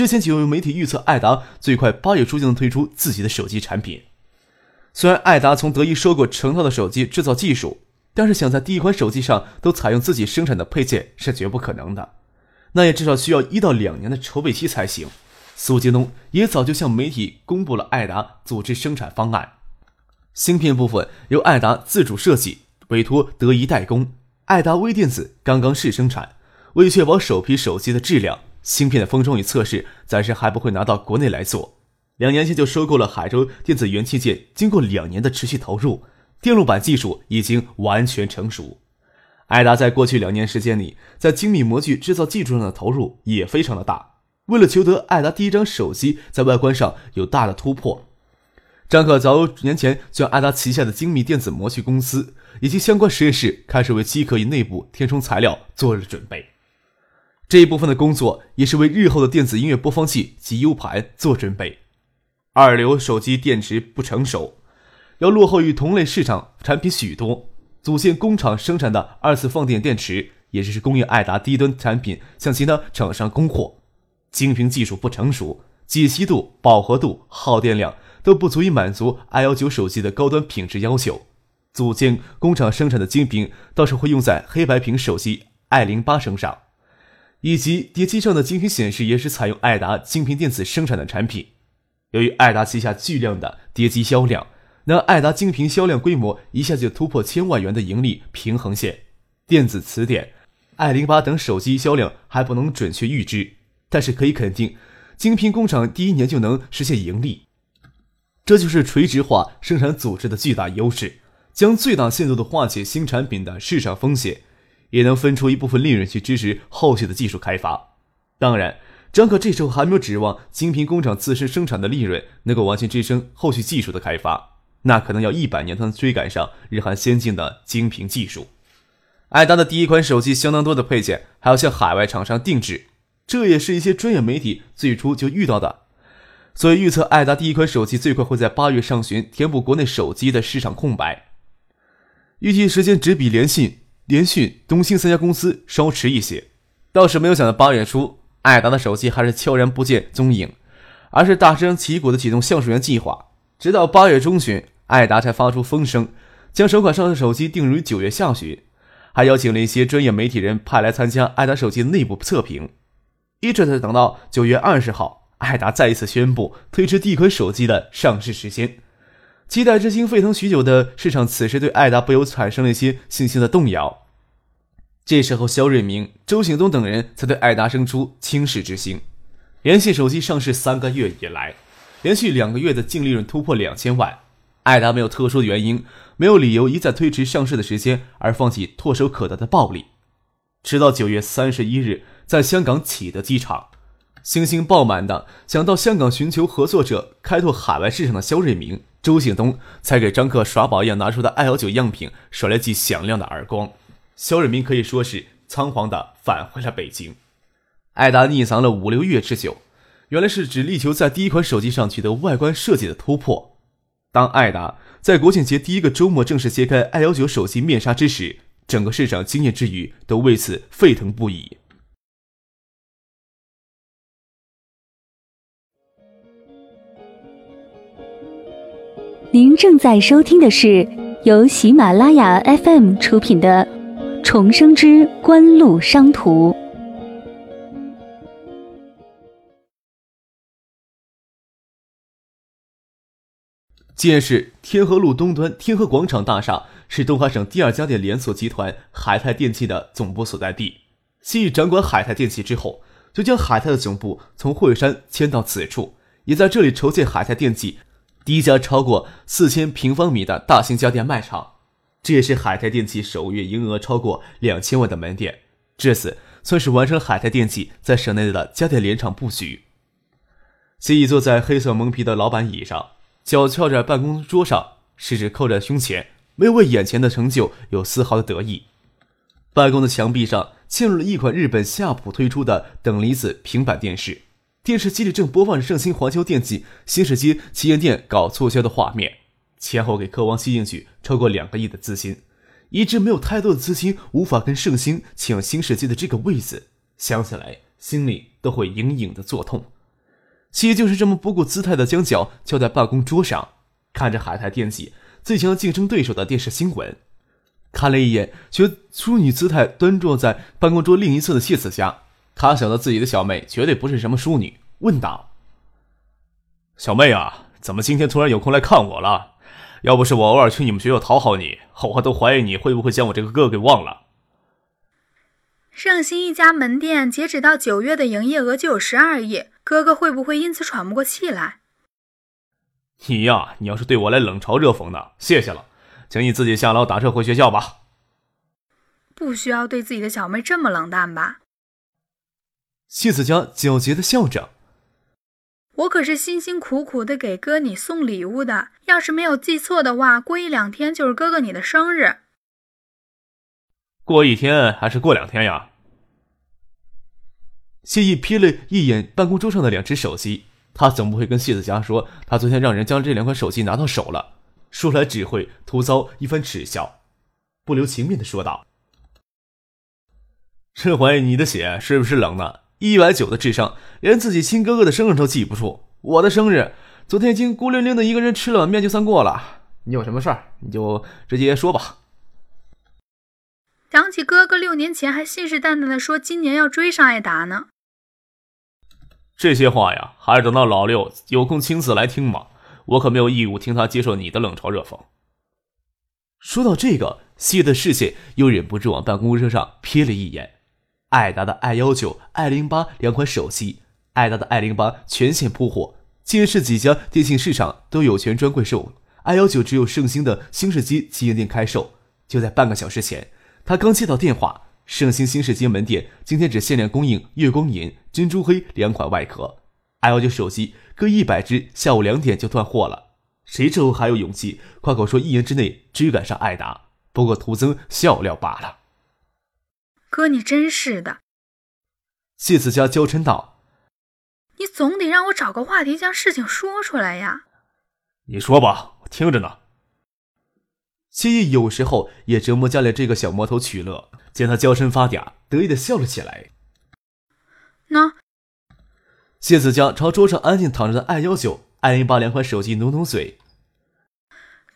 之前就有媒体预测，爱达最快八月初就能推出自己的手机产品。虽然爱达从德仪收购成套的手机制造技术，但是想在第一款手机上都采用自己生产的配件是绝不可能的。那也至少需要一到两年的筹备期才行。苏京东也早就向媒体公布了爱达组织生产方案，芯片部分由爱达自主设计，委托德仪代工。爱达微电子刚刚试生产，为确保首批手机的质量。芯片的封装与测试暂时还不会拿到国内来做。两年前就收购了海州电子元器件，经过两年的持续投入，电路板技术已经完全成熟。爱达在过去两年时间里，在精密模具制造技术上的投入也非常的大。为了求得爱达第一张手机在外观上有大的突破，张可早年前将爱达旗下的精密电子模具公司以及相关实验室开始为机壳与内部填充材料做了准备。这一部分的工作也是为日后的电子音乐播放器及 U 盘做准备。二流手机电池不成熟，要落后于同类市场产品许多。组建工厂生产的二次放电电池，也就是供应爱达低端产品向其他厂商供货。晶屏技术不成熟，解析度、饱和度、耗电量都不足以满足 i 幺九手机的高端品质要求。组建工厂生产的晶屏，倒是会用在黑白屏手机 i 零八身上。以及碟机上的晶屏显示也是采用爱达晶屏电子生产的产品。由于爱达旗下巨量的碟机销量，那爱达晶屏销量规模一下就突破千万元的盈利平衡线。电子词典、爱零八等手机销量还不能准确预知，但是可以肯定，晶屏工厂第一年就能实现盈利。这就是垂直化生产组织的巨大优势，将最大限度的化解新产品的市场风险。也能分出一部分利润去支持后续的技术开发。当然，张可这时候还没有指望晶屏工厂自身生产的利润能够完全支撑后续技术的开发，那可能要一百年才能追赶上日韩先进的晶屏技术。爱达的第一款手机相当多的配件还要向海外厂商定制，这也是一些专业媒体最初就遇到的，所以预测爱达第一款手机最快会在八月上旬填补国内手机的市场空白，预计时间只比联信。联讯、东兴三家公司稍迟一些，倒是没有想到八月初，爱达的手机还是悄然不见踪影，而是大张旗鼓的启动橡树园计划。直到八月中旬，爱达才发出风声，将首款上市手机定于九月下旬，还邀请了一些专业媒体人派来参加爱达手机内部测评。一直在等到九月二十号，爱达再一次宣布推迟第一款手机的上市时间。期待之心沸腾许久的市场，此时对爱达不由产生了一些信心的动摇。这时候，肖瑞明、周醒东等人才对爱达生出轻视之心。联系手机上市三个月以来，连续两个月的净利润突破两千万。爱达没有特殊的原因，没有理由一再推迟上市的时间而放弃唾手可得的暴利。直到九月三十一日，在香港启德机场。星星爆满的想到香港寻求合作者开拓海外市场的肖瑞明、周醒东，才给张克耍宝一样拿出的 i 幺九样品甩了记响亮的耳光。肖瑞明可以说是仓皇的返回了北京。艾达匿藏了五六月之久，原来是只力求在第一款手机上取得外观设计的突破。当艾达在国庆节第一个周末正式揭开 i 幺九手机面纱之时，整个市场惊艳之余都为此沸腾不已。您正在收听的是由喜马拉雅 FM 出品的《重生之官路商途》。建市天河路东端天河广场大厦是东海省第二家电连锁集团海泰电器的总部所在地。昔日掌管海泰电器之后，就将海泰的总部从惠山迁到此处，也在这里筹建海泰电器。第一家超过四千平方米的大型家电卖场，这也是海泰电器首月营业额超过两千万的门店。至此，算是完成海泰电器在省内的家电联厂布局。谢毅坐在黑色蒙皮的老板椅上，脚翘在办公桌上，食指扣在胸前，没有为眼前的成就有丝毫的得意。办公的墙壁上嵌入了一款日本夏普推出的等离子平板电视，电视机里正播放着盛兴环球电器新世纪旗舰店搞促销的画面，前后给科王吸进去超过两个亿的资金，一直没有太多的资金无法跟盛兴抢新世纪的这个位子，想起来心里都会隐隐的作痛。西就是这么不顾姿态的将脚翘在办公桌上，看着海泰电器最强竞争对手的电视新闻。看了一眼，学淑女姿态端坐在办公桌另一侧的谢子佳，他想到自己的小妹绝对不是什么淑女，问道：“小妹啊，怎么今天突然有空来看我了？要不是我偶尔去你们学校讨好你，我都怀疑你会不会将我这个哥给忘了。”盛兴一家门店截止到九月的营业额就有十二亿，哥哥会不会因此喘不过气来？你呀，你要是对我来冷嘲热讽的，谢谢了。请你自己下楼打车回学校吧。不需要对自己的小妹这么冷淡吧？谢子佳狡黠的笑着。我可是辛辛苦苦的给哥你送礼物的，要是没有记错的话，过一两天就是哥哥你的生日。过一天还是过两天呀？谢意瞥了一眼办公桌上的两只手机，他总不会跟谢子佳说他昨天让人将这两款手机拿到手了。说来只会徒遭一番耻笑，不留情面的说道：“这怀疑你的血是不是冷的？一百九的智商，连自己亲哥哥的生日都记不住。我的生日，昨天已经孤零零的一个人吃了碗面就算过了。你有什么事儿，你就直接说吧。”想起哥哥六年前还信誓旦旦的说今年要追上艾达呢。这些话呀，还是等到老六有空亲自来听吧。我可没有义务听他接受你的冷嘲热讽。说到这个，谢的视线又忍不住往办公桌上瞥了一眼。爱达的 i 幺九、i 零八两款手机，爱达的 i 零八全线铺货，近市几家电信市场都有权专柜售。i 幺九只有盛兴的新世纪旗舰店开售。就在半个小时前，他刚接到电话，盛兴新世纪门店今天只限量供应月光银、珍珠黑两款外壳。i 幺九手机。各一百只，下午两点就断货了。谁之后还有勇气夸口说一年之内追赶上艾达？不过徒增笑料罢了。哥，你真是的。谢子佳娇嗔道：“你总得让我找个话题将事情说出来呀。”你说吧，我听着呢。谢意有时候也折磨家里这个小魔头取乐，见他娇嗔发嗲，得意的笑了起来。那。谢子佳朝桌上安静躺着的艾幺九、艾零八两款手机努努嘴。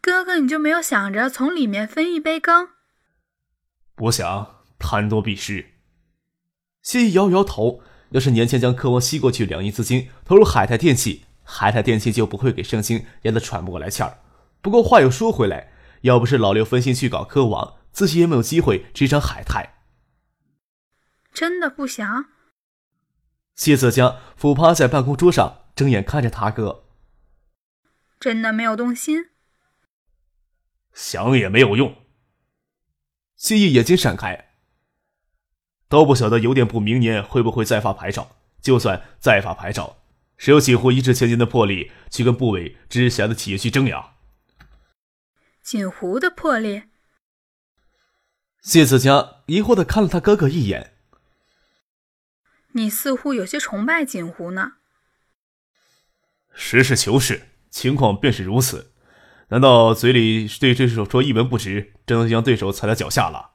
哥哥，你就没有想着从里面分一杯羹？我想，贪多必失。谢意摇摇头。要是年前将科王吸过去两亿资金投入海泰电器，海泰电器就不会给盛兴压得喘不过来气儿。不过话又说回来，要不是老刘分心去搞科王，自己也没有机会追上海泰。真的不想？谢泽江俯趴在办公桌上，睁眼看着他哥。真的没有动心，想也没有用。谢意眼睛闪开，都不晓得邮电部明年会不会再发牌照。就算再发牌照，谁有锦湖一掷千金的魄力去跟部委直辖的企业去争呀？锦湖的魄力？谢子佳疑惑的看了他哥哥一眼。你似乎有些崇拜锦湖呢。实事求是，情况便是如此。难道嘴里对对手说一文不值，真能将对手踩在脚下了？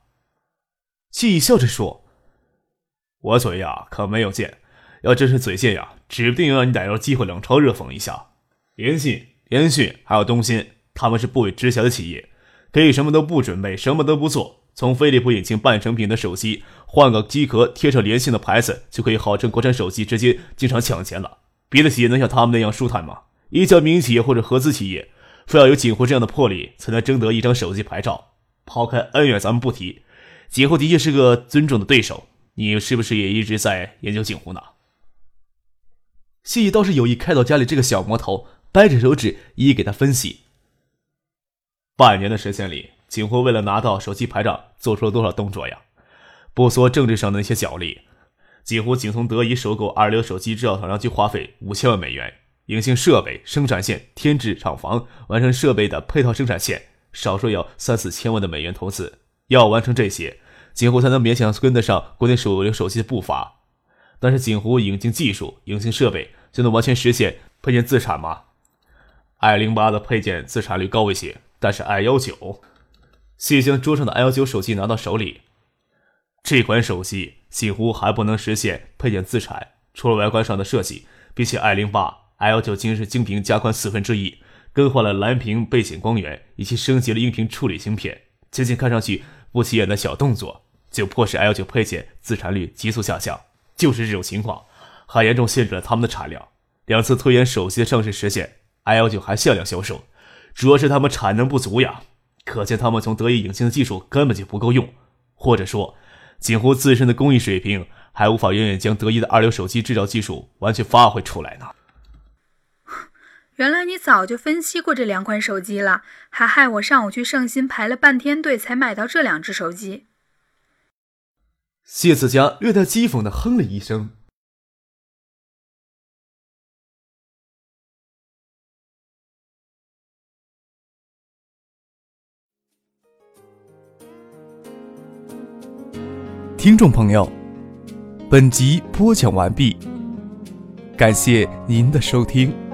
气笑着说：“我嘴呀，可没有贱。要真是嘴贱呀，指不定让你逮着机会冷嘲热讽一下。联信、联讯还有东芯，他们是部委直辖的企业，可以什么都不准备，什么都不做。”从飞利浦引进半成品的手机，换个机壳贴上联信的牌子，就可以号称国产手机直接进场抢钱了。别的企业能像他们那样舒坦吗？一家民营企业或者合资企业，非要有锦湖这样的魄力，才能争得一张手机牌照。抛开恩怨咱们不提，锦湖的确是个尊重的对手。你是不是也一直在研究锦湖呢？西义倒是有意开导家里这个小魔头，掰着手指一一给他分析。半年的时间里。锦湖为了拿到手机牌照，做出了多少动作呀？不说政治上的那些角力，锦湖仅从德仪收购二流手机制造厂商就花费五千万美元，引进设备、生产线、添置厂房、完成设备的配套生产线，少说要三四千万的美元投资。要完成这些，锦湖才能勉强跟得上国内手流手机的步伐。但是锦湖引进技术、引进设备，就能完全实现配件自产吗？i 零八的配件自产率高一些，但是 i 幺九，谢将桌上的 i 幺九手机拿到手里，这款手机锦湖还不能实现配件自产，除了外观上的设计，比起 i 零八，i 幺九仅是精屏加宽四分之一，更换了蓝屏背景光源，以及升级了音频处理芯片，仅仅看上去不起眼的小动作，就迫使 i 幺九配件自产率急速下降。就是这种情况，还严重限制了他们的产量。两次推延手机的上市时限，i 幺九还限量销售，主要是他们产能不足呀。可见他们从德意引进的技术根本就不够用，或者说，锦湖自身的工艺水平还无法远远将德意的二流手机制造技术完全发挥出来呢。原来你早就分析过这两款手机了，还害我上午去盛兴排了半天队才买到这两只手机。谢子佳略带讥讽的哼了一声。听众朋友，本集播讲完毕，感谢您的收听。